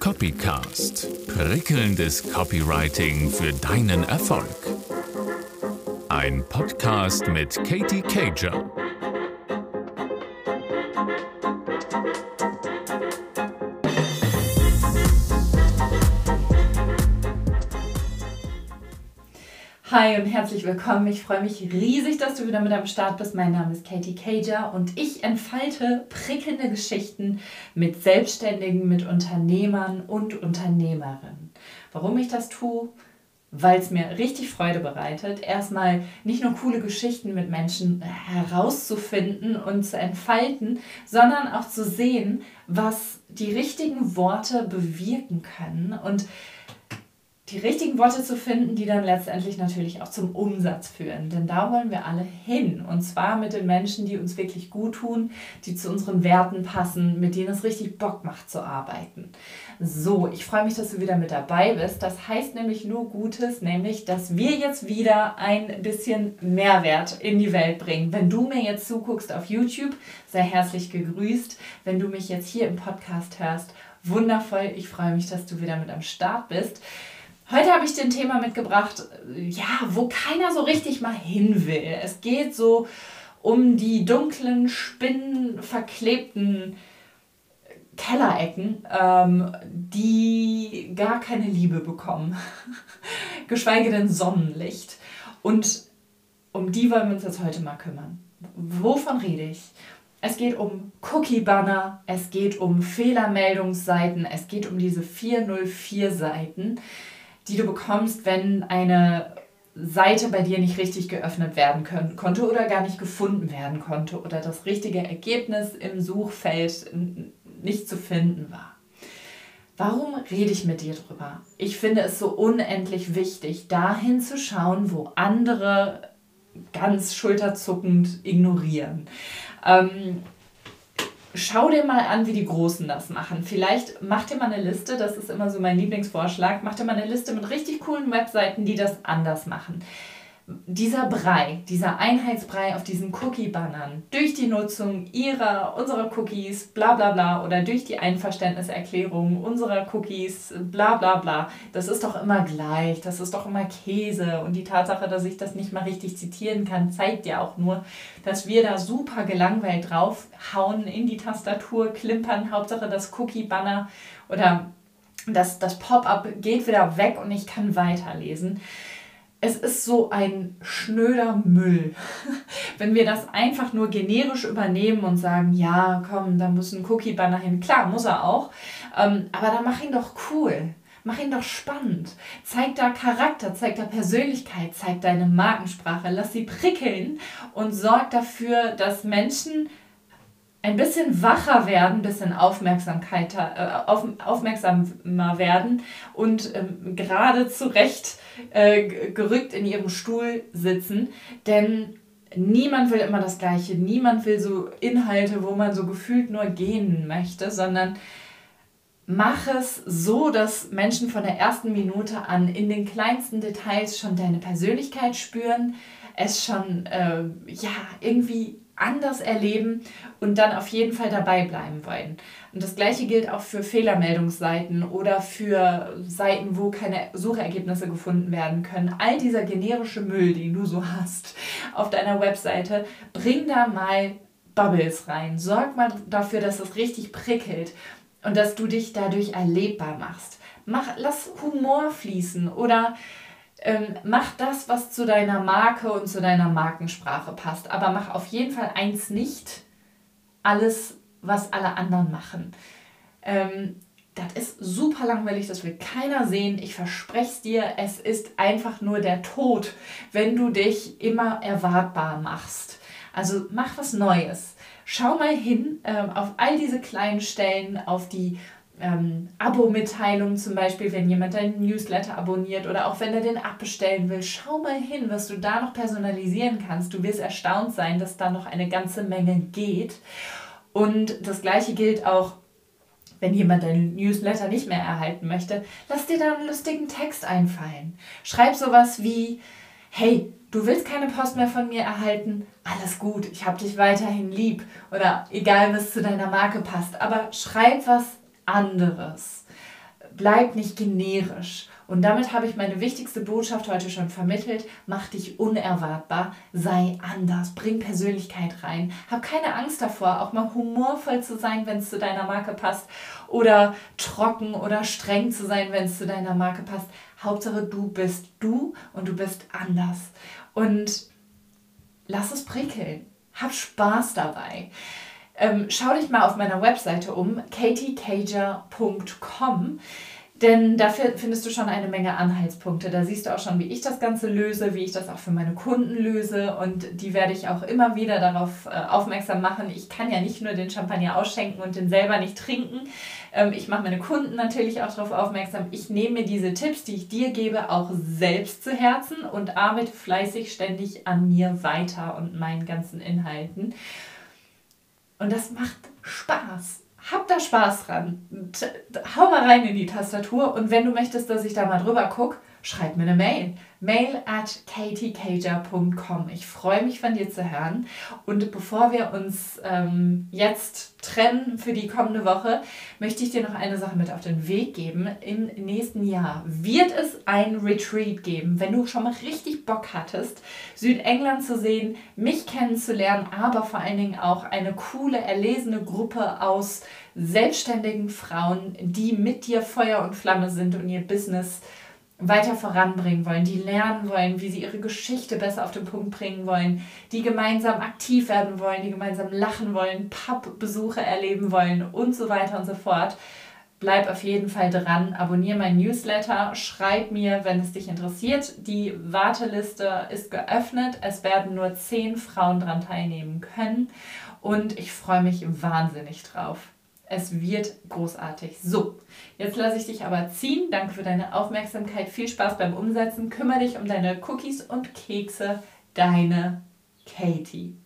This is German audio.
Copycast. Prickelndes Copywriting für deinen Erfolg. Ein Podcast mit Katie Cager. Hi und herzlich willkommen. Ich freue mich riesig, dass du wieder mit am Start bist. Mein Name ist Katie Cager und ich entfalte prickelnde Geschichten mit Selbstständigen, mit Unternehmern und Unternehmerinnen. Warum ich das tue? Weil es mir richtig Freude bereitet, erstmal nicht nur coole Geschichten mit Menschen herauszufinden und zu entfalten, sondern auch zu sehen, was die richtigen Worte bewirken können und die richtigen Worte zu finden, die dann letztendlich natürlich auch zum Umsatz führen. Denn da wollen wir alle hin. Und zwar mit den Menschen, die uns wirklich gut tun, die zu unseren Werten passen, mit denen es richtig Bock macht zu arbeiten. So, ich freue mich, dass du wieder mit dabei bist. Das heißt nämlich nur Gutes, nämlich, dass wir jetzt wieder ein bisschen Mehrwert in die Welt bringen. Wenn du mir jetzt zuguckst auf YouTube, sei herzlich gegrüßt. Wenn du mich jetzt hier im Podcast hörst, wundervoll. Ich freue mich, dass du wieder mit am Start bist. Heute habe ich ein Thema mitgebracht, ja, wo keiner so richtig mal hin will. Es geht so um die dunklen, spinnenverklebten Kellerecken, ähm, die gar keine Liebe bekommen, geschweige denn Sonnenlicht. Und um die wollen wir uns jetzt heute mal kümmern. Wovon rede ich? Es geht um Cookie-Banner, es geht um Fehlermeldungsseiten, es geht um diese 404-Seiten die du bekommst, wenn eine Seite bei dir nicht richtig geöffnet werden können, konnte oder gar nicht gefunden werden konnte oder das richtige Ergebnis im Suchfeld nicht zu finden war. Warum rede ich mit dir drüber? Ich finde es so unendlich wichtig, dahin zu schauen, wo andere ganz schulterzuckend ignorieren. Ähm, schau dir mal an, wie die Großen das machen. Vielleicht mach dir mal eine Liste, das ist immer so mein Lieblingsvorschlag, mach dir mal eine Liste mit richtig coolen Webseiten, die das anders machen dieser Brei, dieser Einheitsbrei auf diesen Cookie-Bannern durch die Nutzung ihrer, unserer Cookies, bla bla bla, oder durch die Einverständniserklärung unserer Cookies, bla bla bla, das ist doch immer gleich, das ist doch immer Käse. Und die Tatsache, dass ich das nicht mal richtig zitieren kann, zeigt ja auch nur, dass wir da super gelangweilt draufhauen, in die Tastatur klimpern, Hauptsache das Cookie-Banner oder das, das Pop-up geht wieder weg und ich kann weiterlesen es ist so ein schnöder Müll. Wenn wir das einfach nur generisch übernehmen und sagen, ja, komm, da muss ein Cookie-Banner hin. Klar, muss er auch. Ähm, aber dann mach ihn doch cool. Mach ihn doch spannend. Zeig da Charakter, zeig da Persönlichkeit, zeig deine Markensprache. Lass sie prickeln und sorg dafür, dass Menschen ein bisschen wacher werden, ein bisschen Aufmerksamkeit, äh, auf, aufmerksamer werden und ähm, gerade zurecht äh, gerückt in ihrem Stuhl sitzen. Denn niemand will immer das Gleiche, niemand will so Inhalte, wo man so gefühlt nur gehen möchte, sondern mach es so, dass Menschen von der ersten Minute an in den kleinsten Details schon deine Persönlichkeit spüren, es schon äh, ja irgendwie anders erleben und dann auf jeden Fall dabei bleiben wollen. Und das gleiche gilt auch für Fehlermeldungsseiten oder für Seiten, wo keine Suchergebnisse gefunden werden können. All dieser generische Müll, den du so hast auf deiner Webseite, bring da mal Bubbles rein. Sorg mal dafür, dass es richtig prickelt und dass du dich dadurch erlebbar machst. Mach, lass Humor fließen oder ähm, mach das, was zu deiner Marke und zu deiner Markensprache passt. Aber mach auf jeden Fall eins nicht, alles, was alle anderen machen. Ähm, das ist super langweilig, das will keiner sehen. Ich verspreche es dir, es ist einfach nur der Tod, wenn du dich immer erwartbar machst. Also mach was Neues. Schau mal hin ähm, auf all diese kleinen Stellen, auf die ähm, Abo-Mitteilungen zum Beispiel, wenn jemand deinen Newsletter abonniert oder auch wenn er den abbestellen will. Schau mal hin, was du da noch personalisieren kannst. Du wirst erstaunt sein, dass da noch eine ganze Menge geht. Und das gleiche gilt auch, wenn jemand deinen Newsletter nicht mehr erhalten möchte. Lass dir da einen lustigen Text einfallen. Schreib sowas wie, hey, du willst keine Post mehr von mir erhalten? Alles gut, ich habe dich weiterhin lieb. Oder egal, was zu deiner Marke passt. Aber schreib was anderes. bleib nicht generisch. Und damit habe ich meine wichtigste Botschaft heute schon vermittelt. Mach dich unerwartbar, sei anders, bring Persönlichkeit rein. Hab keine Angst davor, auch mal humorvoll zu sein, wenn es zu deiner Marke passt. Oder trocken oder streng zu sein, wenn es zu deiner Marke passt. Hauptsache, du bist du und du bist anders. Und lass es prickeln. Hab Spaß dabei. Ähm, schau dich mal auf meiner Webseite um, katiecager.com. Denn dafür findest du schon eine Menge Anhaltspunkte. Da siehst du auch schon, wie ich das Ganze löse, wie ich das auch für meine Kunden löse. Und die werde ich auch immer wieder darauf äh, aufmerksam machen. Ich kann ja nicht nur den Champagner ausschenken und den selber nicht trinken. Ähm, ich mache meine Kunden natürlich auch darauf aufmerksam. Ich nehme mir diese Tipps, die ich dir gebe, auch selbst zu Herzen und arbeite fleißig ständig an mir weiter und meinen ganzen Inhalten. Und das macht Spaß. Hab da Spaß dran. Hau mal rein in die Tastatur und wenn du möchtest, dass ich da mal drüber gucke, schreib mir eine Mail. Mail at katiecager.com. Ich freue mich von dir zu hören. Und bevor wir uns ähm, jetzt trennen für die kommende Woche, möchte ich dir noch eine Sache mit auf den Weg geben. Im nächsten Jahr wird es ein Retreat geben, wenn du schon mal richtig Bock hattest, Südengland zu sehen, mich kennenzulernen, aber vor allen Dingen auch eine coole, erlesene Gruppe aus selbstständigen Frauen, die mit dir Feuer und Flamme sind und ihr Business weiter voranbringen wollen, die lernen wollen, wie sie ihre Geschichte besser auf den Punkt bringen wollen, die gemeinsam aktiv werden wollen, die gemeinsam lachen wollen, Pubbesuche erleben wollen und so weiter und so fort. Bleib auf jeden Fall dran, abonniere mein Newsletter, schreib mir, wenn es dich interessiert. Die Warteliste ist geöffnet, es werden nur zehn Frauen daran teilnehmen können und ich freue mich wahnsinnig drauf. Es wird großartig. So, jetzt lasse ich dich aber ziehen. Danke für deine Aufmerksamkeit. Viel Spaß beim Umsetzen. Kümmere dich um deine Cookies und Kekse. Deine Katie.